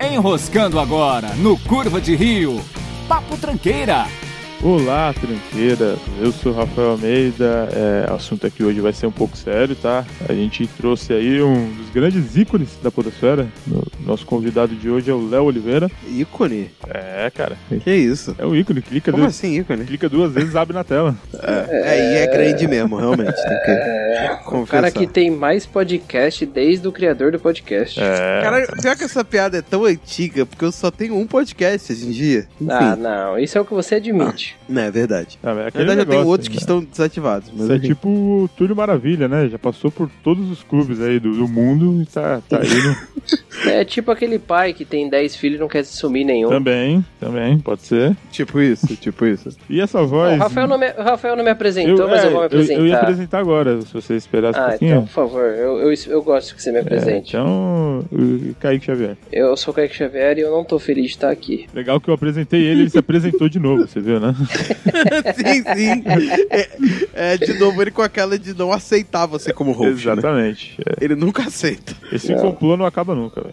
Enroscando agora no Curva de Rio. Papo Tranqueira. Olá, tranqueira. Eu sou Rafael Almeida. É, assunto aqui hoje vai ser um pouco sério, tá? A gente trouxe aí um dos grandes ícones da podosfera. Nosso convidado de hoje é o Léo Oliveira. Ícone? É, cara. Que isso? É o ícone. Clica Como duas, assim, ícone? clica duas vezes abre na tela. É, aí é grande mesmo, realmente. Tem que O confessar. cara que tem mais podcast desde o criador do podcast. É. Cara, pior que essa piada é tão antiga, porque eu só tenho um podcast hoje em dia. Enfim, Ah, não. Isso é o que você admite. não, é verdade. Ah, é Na verdade, eu tenho negócio, outros que né? estão desativados. Mas Isso é tipo o Túlio Maravilha, né? Já passou por todos os clubes aí do, do mundo e tá, tá aí no... É tipo aquele pai que tem 10 filhos e não quer se sumir nenhum. Também, também, pode ser. Tipo isso, tipo isso. E essa voz... o, Rafael não me, o Rafael não me apresentou, mas é, eu vou me apresentar. Eu, ia apresentar agora, se você esperasse um Ah, pouquinho. então, por favor, eu, eu, eu gosto que você me É, apresente. então, o Kaique Xavier. Eu sou o Kaique Xavier e eu não tô feliz de estar aqui. Legal que eu apresentei ele, ele se apresentou de novo, você viu, né? sim, sim. É, é, de novo, ele com aquela de não aceitar você como host. né? Exatamente. É, Ele nunca aceita. Esse complô não acaba nunca, velho.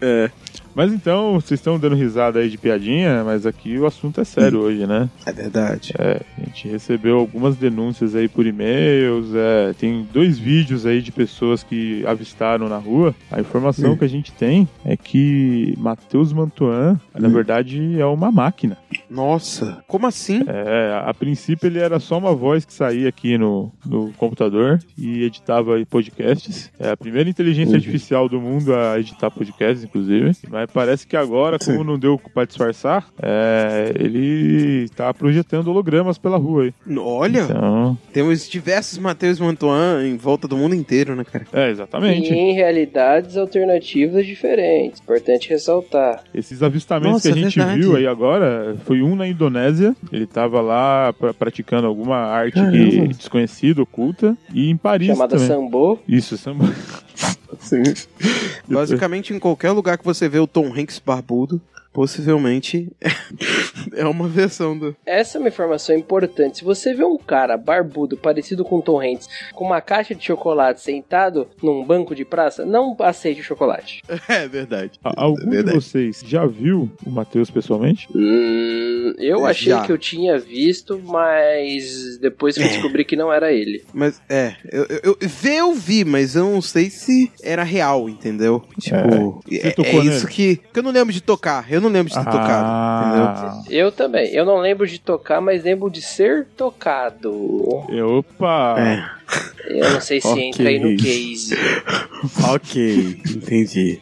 É, Mas então, vocês estão dando risada aí de piadinha, mas aqui o assunto é sério hoje, né? é verdade. É, a gente recebeu algumas denúncias aí por e-mails, é, tem dois vídeos aí de pessoas que avistaram na rua. A informação Hum. que a gente tem é que Matheus Mantuan, na Hum. verdade, é uma máquina. Nossa, como assim? É, a princípio ele era só uma voz que saía aqui no, no computador e editava podcasts. É a primeira inteligência Uhum. artificial do mundo a editar podcasts, inclusive. Mas parece que agora, como Sim. não deu pra disfarçar, é, ele tá projetando hologramas pela rua aí. Olha, Então, temos diversos Matheus Mantuan em volta do mundo inteiro, né, cara? é, E exatamente. em realidades alternativas diferentes. Importante ressaltar. Esses avistamentos Nossa, que a gente verdade. viu aí agora, foi um na Indonésia, ele tava lá pra- praticando alguma arte que, desconhecida, oculta, e em Paris Chamada também. Sambo. Isso, samba. Sim. Basicamente, em qualquer lugar que você vê o Tom Hanks barbudo, possivelmente é uma versão do. Essa é uma informação importante. Se você vê um cara barbudo, parecido com Tom Hanks, com uma caixa de chocolate sentado num banco de praça, não aceite o chocolate. É verdade. Algum de Verdade. vocês já viu o Matheus pessoalmente? Hum, eu achei Já. que eu tinha visto, mas depois fui descobrir que não era ele. Mas é, eu, eu, eu, ver eu vi, mas eu não sei se era real, entendeu? Tipo, Você é, é isso que. Que eu não lembro de tocar. Eu não lembro de ter tocado, entendeu? ah, Eu também. Eu não lembro de tocar, mas lembro de ser tocado. Opa! É. Eu não sei se Ok. entra aí no case. Ok, entendi.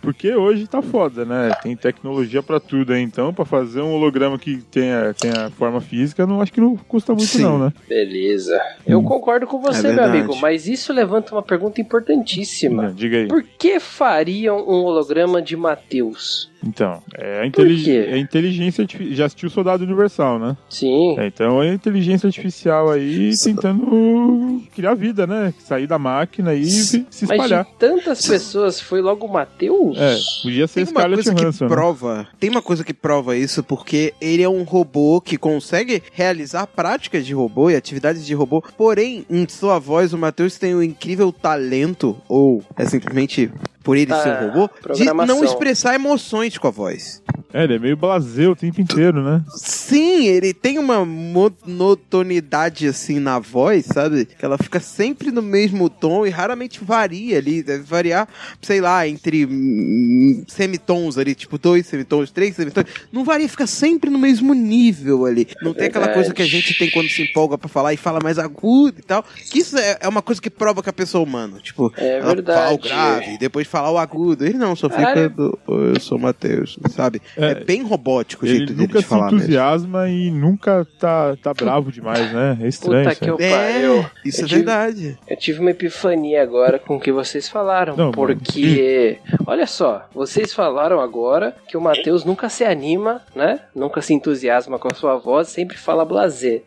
Porque hoje tá foda, né? Tem tecnologia pra tudo aí, então, pra fazer um holograma que tenha, tenha forma física, não acho que não custa muito, Sim. não, né? Beleza. Eu concordo com você, É meu amigo, mas isso levanta uma pergunta importantíssima. Diga aí. Por que fariam um holograma de Matheus? Então, é a, Por intelig- quê? é a inteligência artificial. Já assistiu Soldado Universal, né? Sim. É, então é a inteligência artificial aí tentando criar vida, né? Sair da máquina e se se Mas espalhar. de tantas pessoas, foi logo o Matheus? É, podia ser Tem uma Scarlett coisa que né? prova, tem uma coisa que prova isso porque ele é um robô que consegue realizar práticas de robô e atividades de robô, porém, em sua voz o Matheus tem um incrível talento ou é simplesmente por ele Ah, ser um robô de não expressar emoções com a voz. É, ele é meio blaseu o tempo inteiro, né? Sim, ele tem uma monotonidade assim na voz, sabe? Que ela fica sempre no mesmo tom e raramente varia ali. Deve variar, sei lá, entre hum, semitons ali, tipo dois semitons, três semitons. Não varia, fica sempre no mesmo nível ali. Não tem aquela coisa que a gente tem quando se empolga pra falar e fala mais agudo e tal. Que isso é, é uma coisa que prova que a pessoa é humana. Tipo, É ela verdade. fala o grave, depois falar o agudo. Ele não, só fica. "Oi, eu sou o Matheus, sabe? É, É, bem robótico o Ele jeito dele nunca de se falar mesmo. entusiasma e nunca tá, tá bravo demais, né? É estranho Puta isso que eu É, pariu. isso Eu é tive- verdade. Eu tive uma epifania agora com o que vocês falaram. Não, porque, olha só, vocês falaram agora que o Matheus nunca se anima, né? Nunca se entusiasma com a sua voz, sempre fala blazer.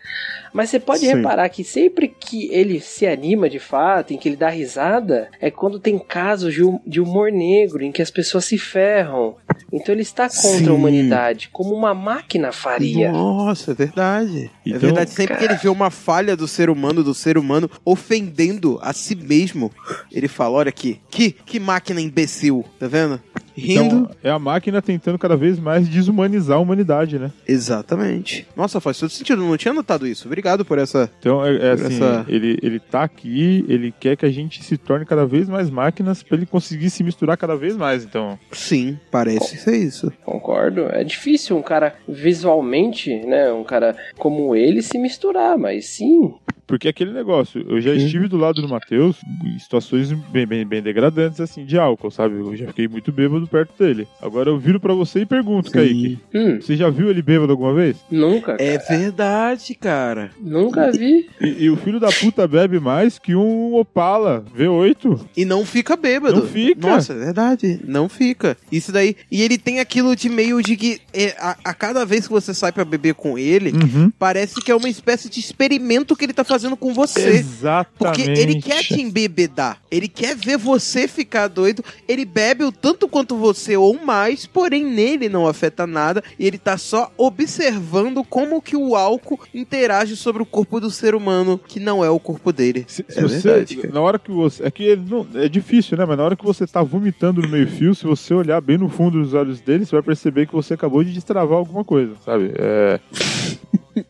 Mas você pode Sim. reparar que sempre que ele se anima de fato, em que ele dá risada, é quando tem casos de hum- de humor negro, em que as pessoas se ferram. Então ele está contra Sim. a humanidade, como uma máquina faria. Nossa, é verdade. é Então, verdade. Sempre que ele vê uma falha do ser humano, do ser humano ofendendo a si mesmo, ele fala: olha aqui, que, que máquina imbecil, tá vendo? Rindo. Então, é a máquina tentando cada vez mais desumanizar a humanidade, né? Exatamente. Nossa, faz todo sentido. Eu não tinha notado isso. Obrigado por essa. Então, é, é Por assim, essa- ele, ele tá aqui, ele quer que a gente se torne cada vez mais máquinas pra ele conseguir se misturar cada vez mais, então... Sim, parece ser isso. Concordo. É difícil um cara visualmente, né? Um cara como ele se misturar, mas sim. Porque é aquele negócio, eu já estive do lado do Matheus em situações bem, bem, bem degradantes, assim, de álcool, sabe? Eu já fiquei muito bêbado perto dele. Agora eu viro pra você e pergunto, Kaique, Hum, você já viu ele bêbado alguma vez? nunca. É cara. verdade, cara. Nunca vi. E, e o filho da puta bebe mais que um Opala V8. E não fica bêbado. Não fica. Nossa, é verdade. Não fica. Isso daí. E ele tem aquilo de meio de que é, a, a cada vez que você sai pra beber com ele, Uhum. parece que é uma espécie de experimento que ele tá fazendo com você. Exatamente. Porque ele quer te embebedar. Ele quer ver você ficar doido. Ele bebe o tanto quanto você ou mais, porém nele não afeta nada. E ele tá só observando como que o álcool interage sobre o corpo do ser humano, que não é o corpo dele. Se, se É você, verdade, na hora que você. É que ele não, é difícil, né? Mas na hora que você tá vomitando no meio-fio, se você olhar bem no fundo dos olhos dele, você vai perceber que você acabou de destravar alguma coisa, sabe? É,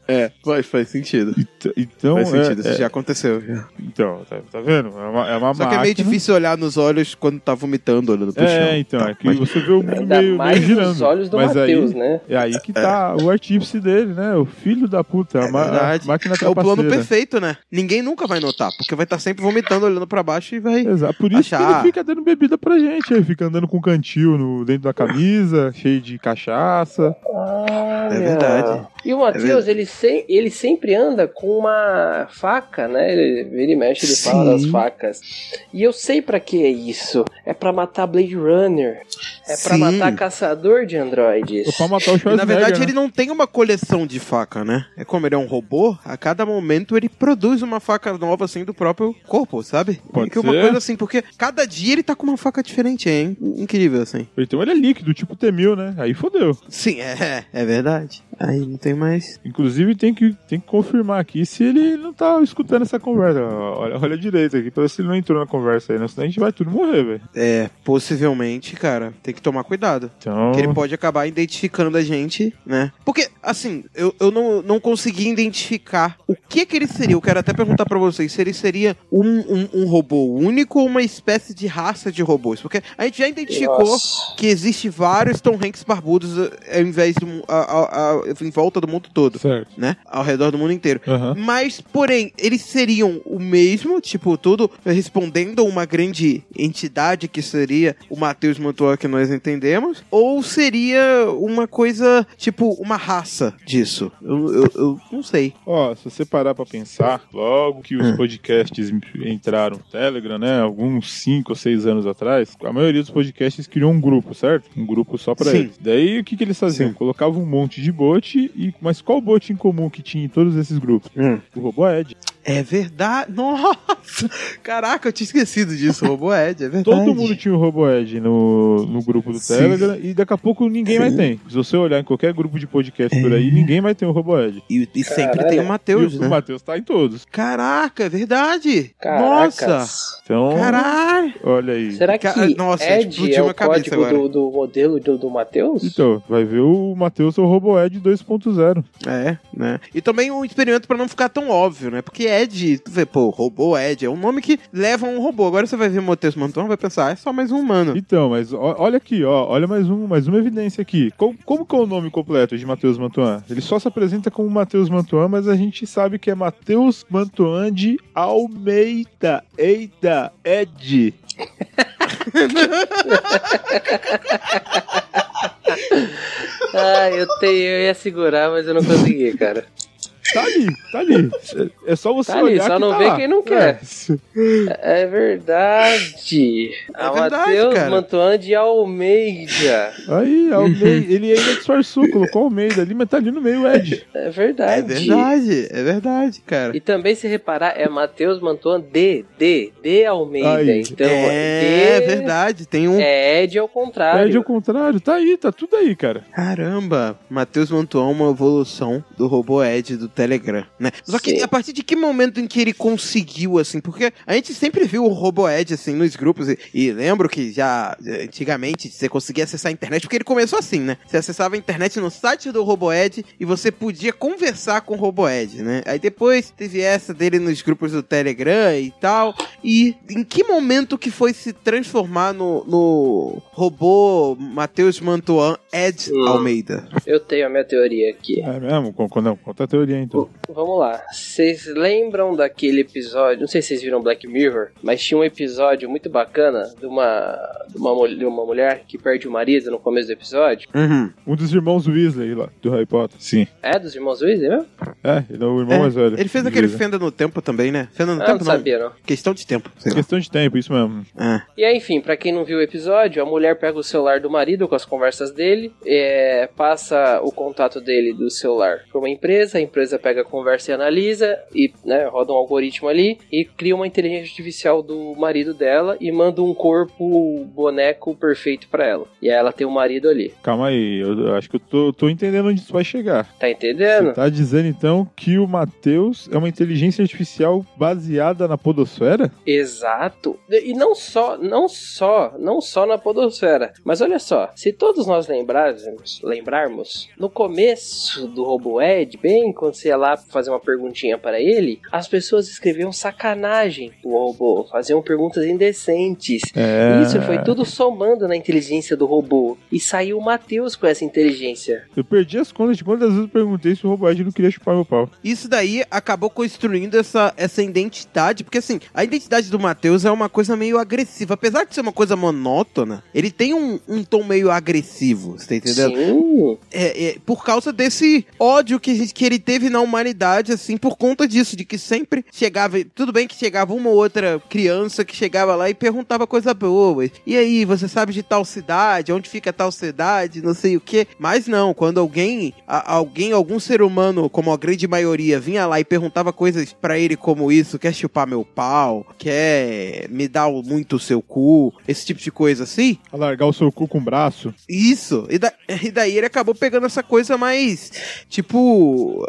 É, faz, faz sentido. ent- então, faz é- sentido, é- isso já aconteceu. já. então tá, tá vendo? É uma, é uma Só que é meio máquina. difícil olhar nos olhos quando tá vomitando, olhando pro chão. É, então, é que Mas- você vê o mundo Ainda meio, mais meio girando. nos olhos do mas Matheus, aí, né? É aí que tá o artífice dele, né? O filho da puta, a, ma- a verdade. máquina É o plano perfeito, né? Ninguém nunca vai notar, porque vai estar sempre vomitando, olhando pra baixo e vai. Exato, por isso que Achar. ele fica dando bebida pra gente. Ele fica andando com cantil no, dentro da camisa, cheio de cachaça. É verdade. E o Matheus, ele, se- ele sempre anda com uma faca, né? Ele, ele mexe, ele fala Sim. das facas. E eu sei pra que é isso. É pra matar Blade Runner. É pra Sim. matar caçador de androides. Ou pra matar o E, Schwarzenegger. na verdade, né? ele não tem uma coleção de faca, né? É como ele é um robô, a cada momento ele produz uma faca nova assim do próprio corpo, sabe? Pode É que uma ser. coisa assim, porque cada dia ele tá com uma faca diferente, é in- incrível assim. Então ele é líquido, tipo T-1000, né? Aí fodeu. Sim, é, é verdade verdade. Aí não tem mais. Inclusive tem que, tem que confirmar aqui se ele não tá escutando essa conversa. Olha, olha direito aqui, pra ver se ele não entrou na conversa aí, né? Senão a gente vai tudo morrer, velho. É, possivelmente, cara, tem que tomar cuidado. Então. Que ele pode acabar identificando a gente, né? Porque, assim, eu, eu não, não consegui identificar o que que ele seria. Eu quero até perguntar pra vocês se ele seria um, um, um robô único ou uma espécie de raça de robôs. Porque a gente já identificou Nossa. que existe vários Tom Hanks barbudos eh, ao invés do, mu- a- a- a- em volta do mundo todo, Certo. né? Ao redor do mundo inteiro. Aham. Mas, porém, eles seriam o mesmo, tipo, tudo respondendo a uma grande entidade que seria o Matheus Mantua que nós entendemos, ou seria uma coisa, tipo, uma raça disso? Eu, eu, eu não sei. Ó, se você parar pra pensar, logo que os Hum. podcasts entraram no Telegram, né? Alguns 5 ou 6 anos atrás, a maioria dos podcasts criou um grupo, certo? Um grupo só pra Sim. eles. Daí o que, que eles faziam? Sim. Colocavam um monte de bot, e... mas qual bot em comum que tinha em todos esses grupos? O Robô Ed. É verdade. Nossa! Caraca, eu tinha esquecido disso, Robô Ed, é verdade. Todo mundo tinha o Robo Ed no, no grupo do Sim. Telegram e daqui a pouco ninguém mais tem. Se você olhar em qualquer grupo de podcast por aí, ninguém vai ter o Robo Ed. E, e sempre Caralho. tem o Matheus, e o né? Matheus tá em todos. Caraca, é verdade. Caracas. Nossa! Então, Caralho! olha aí. Será que Ca- Nossa, Ed explodiu é o código agora. do, do modelo do, do Matheus? Então, vai ver o Matheus é o Robo Ed 2.0. É, né? E também um experimento pra não ficar tão óbvio, né? Porque Ed, tu vê, pô, robô Ed, é um nome que leva um robô. Agora você vai ver Matheus Manton, vai pensar, ah, é só mais um humano. Então, mas ó- olha aqui, ó, olha mais, um, mais uma evidência aqui. Como, como que é o nome completo de Matheus Mantuan? Ele só se apresenta como Matheus Mantuan, mas a gente sabe que é Matheus Mantuan de Almeida. Eita, Ed. Ah, eu, tenho, eu ia segurar, mas eu não consegui, cara. Tá ali, tá ali. É só você Tá ali, olhar só que não tá vê lá. quem não quer. É. É verdade. a verdade, Matheus cara. Mantuan de Almeida. Aí, Almeida, ele ainda disfarçou, colocou Almeida ali, mas tá ali no meio, Ed. É É verdade. verdade, é verdade, cara. E também, se reparar, é Matheus Mantuan de, de, de Almeida. Aí. Então, é de verdade, tem um. É Ed ao contrário. Ed ao contrário, tá aí, tá tudo aí, cara. Caramba, Matheus Mantuan é uma evolução do robô Ed do Telegram, né? Só que Sim. a partir de que momento em que ele conseguiu, assim, porque a gente sempre viu o RoboEd, assim, nos grupos, e, e lembro que já, eh, antigamente, você conseguia acessar a internet, porque ele começou assim, né? Você acessava a internet no site do RoboEd e você podia conversar com o RoboEd, né? Aí depois teve essa dele nos grupos do Telegram e tal, e em que momento que foi se transformar no, no robô Matheus Mantuan Ed Hum. Almeida? Eu tenho a minha teoria aqui. É mesmo? Con- con- Não, conta a teoria então. Vamos lá. Vocês lembram daquele episódio? Não sei se vocês viram Black Mirror, mas tinha um episódio muito bacana de uma, de uma, de uma mulher que perde o marido no começo do episódio. Uhum. Um dos irmãos Weasley lá, do Harry Potter. Sim. É dos irmãos Weasley, mesmo? É, ele é o irmão É, mais velho. Ele fez aquele Weasley. Fenda no Tempo também, né? Fenda no Ah, não Tempo não. sabia, não. Questão de tempo. Questão de tempo, isso mesmo. É. E aí, enfim, pra quem não viu o episódio, a mulher pega o celular do marido com as conversas dele, é, passa o contato dele do celular pra uma empresa, a empresa pega a conversa e analisa, e né, roda um algoritmo ali, e cria uma inteligência artificial do marido dela e manda um corpo boneco perfeito pra ela. E aí ela tem o marido ali. Calma aí, eu, eu acho que eu tô, tô entendendo onde isso vai chegar. Tá entendendo? Você tá dizendo então que o Matheus é uma inteligência artificial baseada na podosfera? Exato. E não só, não só, não só na podosfera. Mas olha só, se todos nós lembrarmos, lembrarmos, no começo do RoboEd, bem quando você ia lá fazer uma perguntinha para ele, as pessoas escreviam sacanagem pro robô, faziam perguntas indecentes. É. Isso foi tudo somando na inteligência do robô. E saiu o Matheus com essa inteligência. Eu perdi as contas de quantas vezes eu perguntei se o Roboed não queria chupar meu pau. Isso daí acabou construindo essa, essa identidade, porque assim, a identidade do Matheus é uma coisa meio agressiva. Apesar de ser uma coisa monótona, ele tem um, um tom meio agressivo, você tá entendendo? Sim. É, é, por causa desse ódio que, que ele teve na humanidade, assim, por conta disso, de que sempre chegava. Tudo bem que chegava uma ou outra criança que chegava lá e perguntava coisa boa. E aí, você sabe de tal cidade? Onde fica tal cidade? Não sei o quê. Mas não, quando alguém, a- alguém, algum ser humano, como a grande maioria, vinha lá e perguntava coisas pra ele como isso: quer chupar meu pau? Quer me dar muito o seu cu? Esse tipo de coisa assim. Alargar o seu cu com o braço. Isso, e, da- e daí ele acabou pegando essa coisa mais, tipo,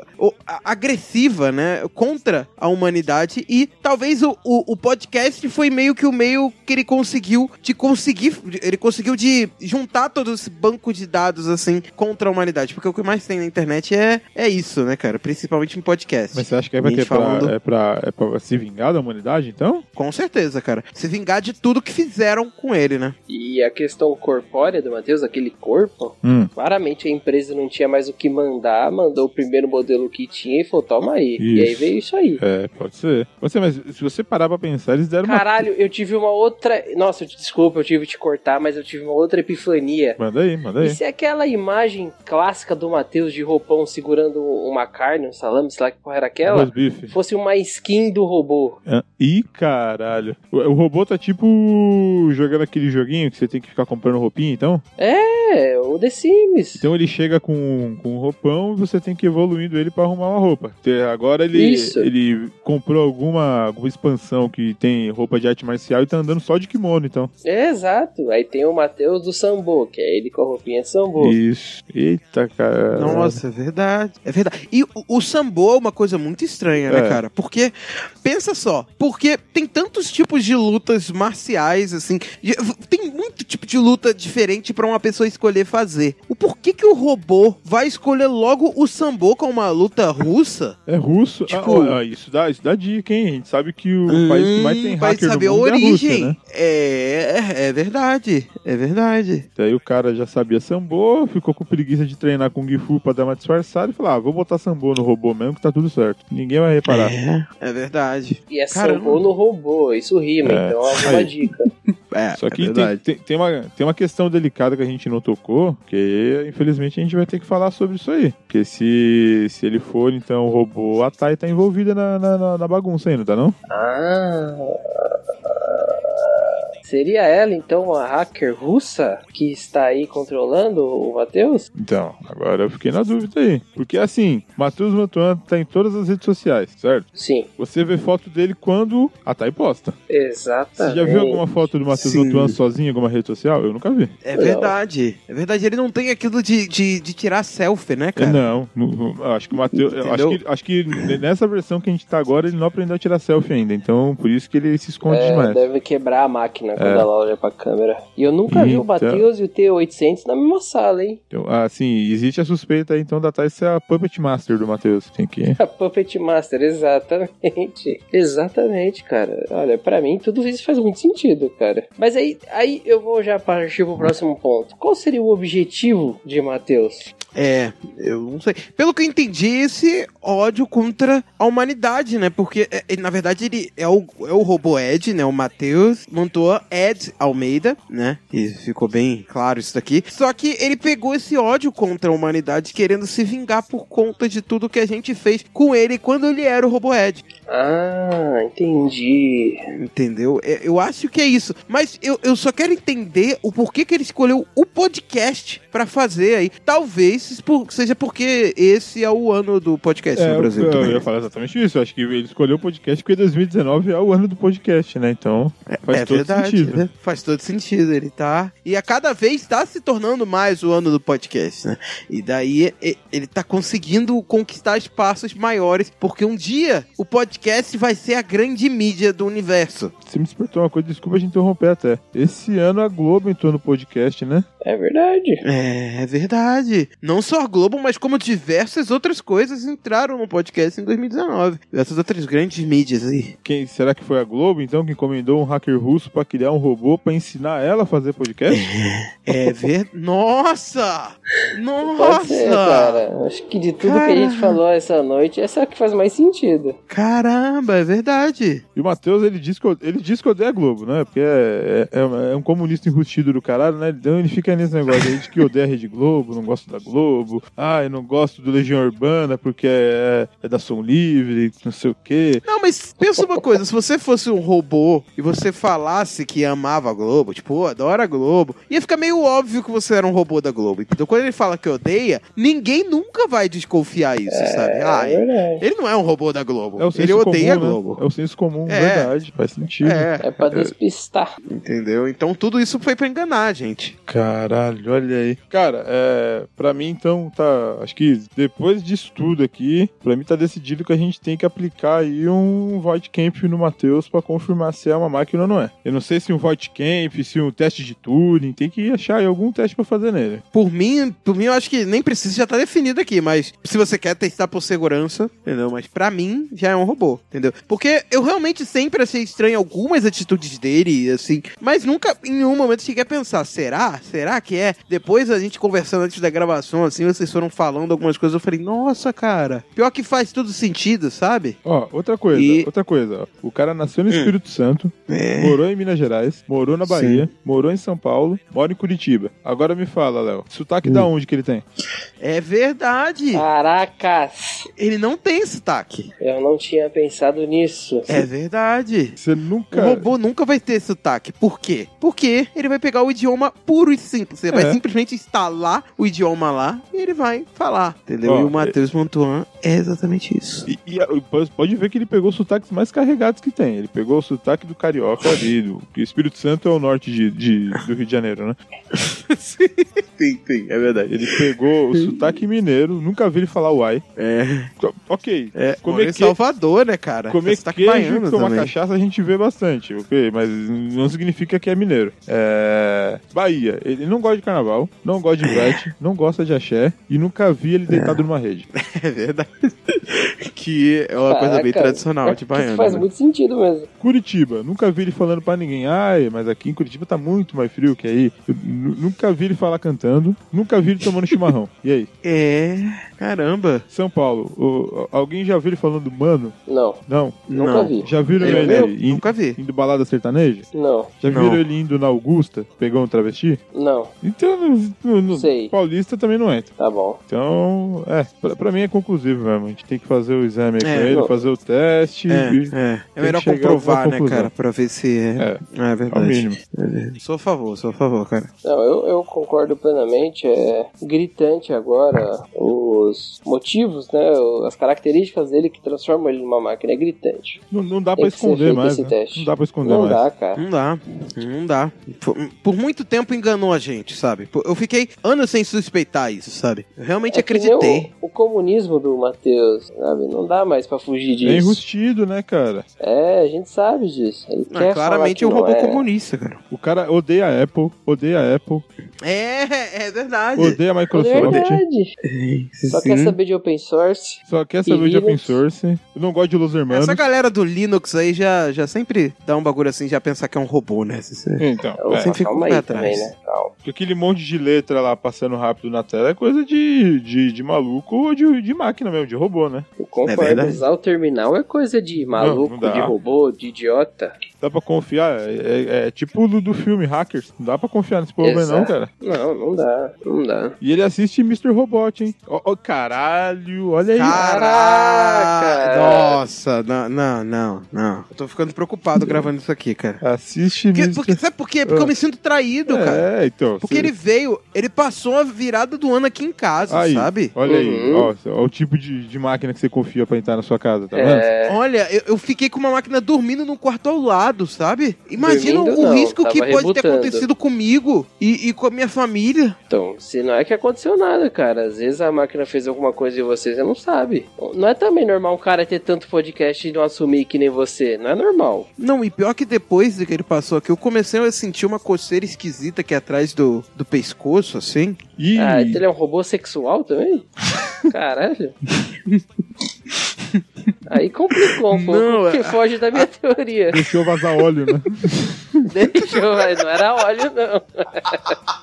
agressiva, né? Contra a humanidade. E talvez o, o, o podcast foi meio que o meio que ele conseguiu de conseguir. Ele conseguiu de juntar todo esse banco de dados, assim, contra a humanidade. Porque o que mais tem na internet é, é isso, né, cara? Principalmente em podcast. Mas você acha que aí vai ter pra, falando- é, pra, é pra se vingar da humanidade, então? Com certeza, cara. Se vingar de tudo que fizeram com ele, né? E a questão corpórea do Matheus, aquele corpo, Hum. Claramente a empresa não tinha mais o que mandar, mandou o primeiro modelo que tinha e falou, toma aí. E aí Isso. veio isso aí. É, pode ser. Pode ser, mas se você parar pra pensar, eles deram uma. Caralho, eu tive uma outra. Nossa, desculpa, eu tive que te cortar, mas eu tive uma outra epifania. Manda aí, manda aí. E se aquela imagem clássica do Matheus de roupão segurando uma carne, um salame, sei lá que porra era aquela, bife. fosse uma skin do robô? Ah, Ih, caralho. O, o robô tá tipo jogando aquele joguinho que você tem que ficar comprando roupinha, então? É, o The Sims. Então ele chega com, com um roupão e você tem que ir evoluindo ele pra arrumar uma roupa. Agora ele, Isso. ele comprou alguma, alguma expansão que tem roupa de arte marcial e tá andando só de kimono, então. É, exato. Aí tem o Matheus do Sambo, que é ele com a roupinha de Sambo. Isso. Eita, cara. Nossa, é verdade. É verdade. E o, o sambo é uma coisa muito estranha, né, É. cara? Porque, pensa só, porque tem tantos tipos de lutas marciais, assim. de- tem muito tipo de luta diferente pra uma pessoa escolher fazer. O porquê que o robô vai escolher logo o sambo com uma luta russa? É russo. Tipo- Ah, ó, isso, dá, isso dá dica, hein? A gente sabe que o país que mais tem Hum, vai hacker saber no a mundo é a origem. Rússia, né? é, é verdade. É verdade. Daí o cara já sabia sambo, ficou com preguiça de treinar com Gifu pra dar uma disfarçada e falou: ah, vou botar sambo no robô mesmo que tá tudo certo. Ninguém vai reparar. É, é verdade. E é Caramba. Sambo no robô, isso rima, É. então é uma dica. É, Só é que tem, verdade. tem, tem uma, tem uma questão delicada que a gente não tocou, que infelizmente a gente vai ter que falar sobre isso aí. Porque se, se ele for, então, o robô, a Thay tá envolvida na, na, na- na bagunça aí, não tá não? Ah. Seria ela, então, a hacker russa que está aí controlando o Matheus? Então, agora eu fiquei na dúvida aí. Porque assim, Matheus Mantuan tá em todas as redes sociais, certo? Sim, Você vê foto dele quando a Thay posta. exatamente. Você já viu alguma foto do Matheus. Mantuan sozinho em alguma rede social? Eu nunca vi. É verdade. É verdade, ele não tem aquilo de, de, de tirar selfie, né, cara? Não, não, não, eu acho que o Matheus. eu Acho que, acho que nessa versão que a gente tá agora, ele não aprendeu a tirar selfie ainda. Então, por isso que ele se esconde É, demais. deve quebrar a máquina quando É. ela olha pra câmera. E eu nunca vi o Então. Matheus e o T800 na mesma sala, hein? Então, assim, existe a suspeita aí, então, da Thay ser a Puppet Master do Matheus. Tem que. A Puppet Master, exatamente. Exatamente, cara. Olha, pra mim tudo isso faz muito sentido, cara. Mas aí, aí eu vou já partir pro próximo ponto. Qual seria o objetivo de Matheus? É, eu não sei. Pelo que eu entendi, esse ódio contra a humanidade, né? Porque, é, na verdade, ele é o, é o robô Ed, né? O Matheus montou Ed Almeida, né? E ficou bem claro isso daqui. Só que ele pegou esse ódio contra a humanidade, querendo se vingar por conta de tudo que a gente fez com ele quando ele era o robô Ed. Ah, entendi. Entendeu? É, Eu acho que é isso. Mas eu, eu só quero entender o porquê que ele escolheu o podcast pra fazer aí. Talvez seja porque esse é o ano do podcast É, no Brasil eu, eu ia falar exatamente isso. Eu acho que ele escolheu o podcast porque 2019 é o ano do podcast, né? Então, faz é todo verdade, sentido. né? Faz todo sentido. Ele tá. E a cada vez tá se tornando mais o ano do podcast, né? E daí ele tá conseguindo conquistar espaços maiores, porque um dia o podcast vai ser a grande mídia do universo. Você me despertou uma coisa, desculpa a gente interromper até. Esse ano a Globo entrou no podcast, né? É verdade. É, é verdade. Não só a Globo, mas como diversas outras coisas entraram no podcast em 2019. Essas outras grandes mídias aí. Quem, será que foi a Globo, então, que encomendou um hacker russo pra criar um robô pra ensinar ela a fazer podcast? É ver... Nossa! Pode ser, Nossa! cara. Acho que de tudo que a gente falou essa noite, essa é a que faz mais sentido. Caramba, é verdade. E o Matheus, ele diz que eu- ele diz que odeia a Globo, né? Porque é, é- é um comunista enrustido do caralho, né? Então ele fica nesse negócio aí de que odeia a Rede Globo, não gosta da Globo. Ah, eu não gosto do Legião Urbana porque é, é da Som Livre, não sei o quê. Não, mas pensa uma coisa, se você fosse um robô e você falasse que amava a Globo, tipo, "Pô, adora a Globo, ia ficar meio óbvio que você era um robô da Globo. Então quando ele fala que odeia, ninguém nunca vai desconfiar isso, sabe? Ah, é ele não é um robô da Globo. É o senso ele odeia comum, a né? Globo. É o senso comum, É. verdade, faz sentido. É, É pra despistar. entendeu? Então tudo isso foi pra enganar a gente. Caralho, olha aí. Cara, é, pra mim então tá. Acho que depois disso tudo aqui, pra mim tá decidido que a gente tem que aplicar aí um void camp no Matheus pra confirmar se é uma máquina ou não é. Eu não sei se um void camp, se um teste de tuning, tem que achar aí algum teste pra fazer nele. Por mim, por mim, eu acho que nem precisa, já tá definido aqui, mas se você quer testar por segurança, entendeu? Mas pra mim, já é um robô, entendeu? Porque eu realmente sempre achei estranho algumas atitudes dele, assim, mas nunca em nenhum momento cheguei a pensar, será? Será que é? Depois a gente conversando antes da gravação, assim, vocês foram falando algumas coisas, eu falei, nossa, cara, pior que faz tudo sentido, sabe? Ó, outra coisa, E- outra coisa. ó. O cara nasceu no Espírito Santo, É. morou em Minas Gerais, morou na Bahia, morou em São Paulo, mora em Curitiba. Agora me fala, Léo, sotaque da onde que ele tem? É verdade. Caracas! Ele não tem sotaque. Eu não tinha pensado nisso. É verdade. Você O nunca. robô nunca vai ter sotaque. Por quê? Porque ele vai pegar o idioma puro e simples. Você É. vai simplesmente instalar o idioma lá e ele vai falar. Entendeu? Ó, e o Matheus Montuan é exatamente isso. E, e, a- pode- ver que ele pegou os sotaques mais carregados que tem. Ele pegou o sotaque do carioca ali, do que o Espírito Santo é o norte de, de- do Rio de Janeiro, né? sim, sim, é verdade. Ele pegou o sotaque mineiro, nunca vi ele falar uai. É, Ok, é comer, em que, Salvador, né, cara? comer Tem sotaque queijo e tomar também. cachaça a gente vê bastante, ok? Mas não significa que é mineiro. É... Bahia, ele não gosta de carnaval, não gosta de vete, não gosta de axé e nunca vi ele deitado numa rede. É verdade. que é uma coisa bem Caraca, tradicional é de que baiano. Faz né? muito sentido mesmo. Curitiba, nunca vi ele falando pra ninguém, ai, mas aqui em Curitiba tá muito mais frio que aí. Eu nu- nunca vi ele falar cantando, nunca vi ele tomando chimarrão. E aí? É, caramba. São Paulo, o- alguém já viu ele falando mano? Não, Não. nunca Não. vi. Já viram ele indo, nunca vi. indo balada sertaneja? Não, Já Não. viram ele indo na Augusta, pegou um travesti? não, Então, no, no- no Sei. Paulista também não entra. tá bom. Então, é, pra, pra mim é conclusivo mesmo. A gente tem que fazer o exame aí É, com ele, não. fazer o teste. É, é. É melhor comprovar, né, cara? Pra ver se é. É, É, ao verdade. mínimo. É. Sou a favor, sou a favor, cara. Não, eu, eu concordo plenamente. É gritante agora os motivos, né? As características dele que transformam ele numa máquina. É gritante. Não, não dá Tem pra esconder mais. né? Não dá pra esconder Não mais. dá, cara. Não dá, não dá. Por, por muito tempo enganou a gente, sabe? Eu fiquei anos sem suspeitar isso, sabe? Eu realmente É que nem acreditei. Comunismo do Matheus, sabe? Não dá mais pra fugir É disso. enrustido, né, cara? É, a gente sabe disso. Ele quer claramente é falar um que robô é. comunista, cara. O cara odeia a Apple, odeia a Apple, É, é verdade. odeia a É Microsoft, verdade. Só quer saber de open source. só quer saber de open source. Eu não gosto de Los Hermanos. Essa galera do Linux aí já, já sempre dá um bagulho assim, já pensar que é um robô, né? Se você- Então, é, Você fica um pé aí também, atrás. né? Porque aquele monte de letra lá passando rápido na tela é coisa de, de, de maluco ou de, de máquina mesmo, de robô, né? Concordo. verdade. Usar o terminal é coisa de maluco, não dá. de robô, de idiota. Dá pra confiar, é, é- é tipo do, do filme Hackers, não dá pra confiar nesse povo aí não, cara. Não, não dá. Não dá. E ele assiste Mr. Robot, hein? Ó, ó, caralho, olha aí. Caraca! Nossa, não, não, não, não. Eu tô ficando preocupado gravando isso aqui, cara. Assiste Porque, Mr. porque- sabe por quê? Porque eu me sinto traído, cara. É, então. Porque cê- ele veio, ele passou a virada do ano aqui em casa, Aí, sabe? Olha aí, Uhum. ó, ó o tipo de, de máquina que você confia pra entrar na sua casa, tá vendo? É, Olha, eu, eu fiquei com uma máquina dormindo num quarto ao lado, sabe? Imagina Dormindo o não, risco que pode ter rebutando. acontecido comigo e, e com a minha família. então, se não é que aconteceu nada, cara. Às vezes a máquina fez alguma coisa e você, você não sabe. Não é também normal um cara ter tanto podcast e não assumir que nem você. Não é normal. Não, e pior que depois de que ele passou aqui, eu comecei a sentir uma coceira esquisita aqui atrás do, do pescoço, assim. E Ah, então ele é um robô sexual também? Caralho. Aí complicou um pouco, Não, porque é- foge da minha teoria. deixou vazar óleo, né? Deixou, mas não era óleo, não.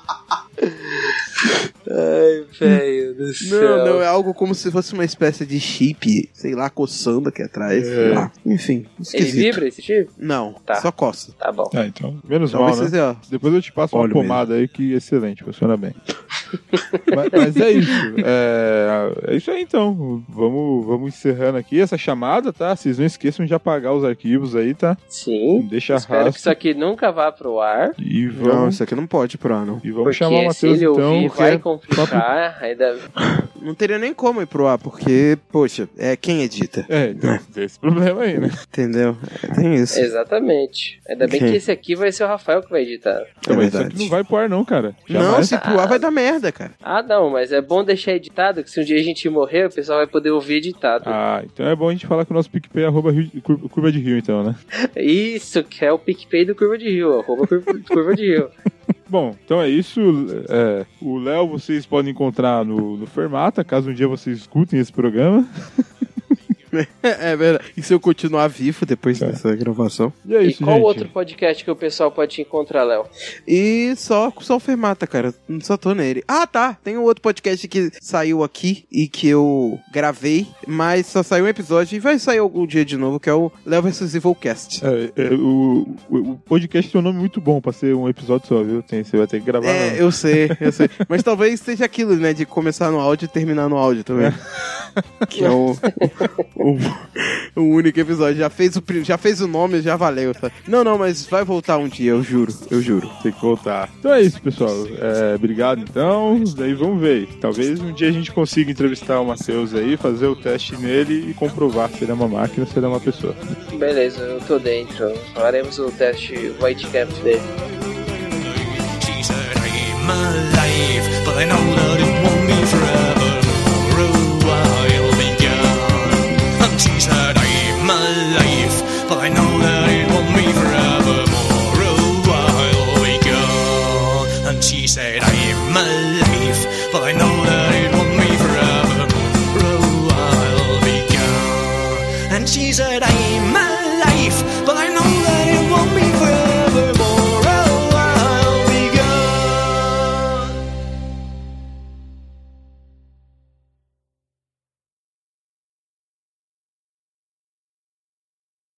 Ai, velho do céu. Não, não, é algo como se fosse uma espécie de chip, sei lá, coçando aqui atrás. lá. Enfim, Ele esquisito. vibra esse tipo? Não, Tá. só coça. Tá bom. Ah, então, menos Talvez mal, né? seja, ó. Depois eu te passo uma pomada aí que é excelente, funciona bem. mas, mas é isso. É, é isso aí então. Vamos, vamos encerrando aqui essa chamada, tá? Vocês não esqueçam de apagar os arquivos aí, tá? Sim. Deixa Espero que rastro. isso aqui nunca vá pro ar. E Não, vamos, isso aqui não pode ir pro ar, não. e vamos Porque chamar o Matheus ele então. ouvir, que vai é- complicar. Ainda... Não teria nem como ir pro ar, porque, poxa, é quem edita, É, então, tem esse problema aí, né? entendeu? É, tem isso. Exatamente. Ainda bem Ok. que esse aqui vai ser o Rafael que vai editar. Então, isso verdade. aqui não vai pro ar, não, cara. Não, se pro ar vai dar merda, cara. Ah, não, mas é bom deixar editado, que se um dia a gente morrer, o pessoal vai poder ouvir editado. Ah, então é bom a gente falar com o nosso PicPay arroba Rio- Cur- curva de rio, então, né? Isso que é o PicPay do Curva de Rio, arroba Curva, Curva de Rio. Bom, então é isso. É, o Léo vocês podem encontrar no, no Fermata, caso um dia vocês escutem esse programa. É, verdade. E se eu continuar vivo depois dessa gravação? E é e isso, qual gente. outro podcast que o pessoal pode te encontrar, Léo? E só, só o Fermata, cara. Só tô nele. Ah, tá. Tem um outro podcast que saiu aqui e que eu gravei, mas só saiu um episódio e vai sair algum dia de novo, que é o Léo vs Evilcast. É, é, o, o, podcast tem um nome muito bom pra ser um episódio só, viu? Tem, você vai ter que gravar. É, não. eu sei, eu sei. Mas talvez seja aquilo, né? De começar no áudio e terminar no áudio também. Que é o, o, o único episódio. Já fez o, já fez o nome, já valeu. Tá? Não, não, mas vai voltar um dia, eu juro. Eu juro. Tem que voltar. Então é isso, pessoal. É, obrigado, então. Daí vamos ver. Talvez um dia a gente consiga entrevistar o Matheus aí, fazer o teste nele e comprovar se ele é uma máquina ou se ele é uma pessoa. Beleza, eu tô dentro. Faremos o teste White Camp dele. She said, I'm alive, but I know that it won't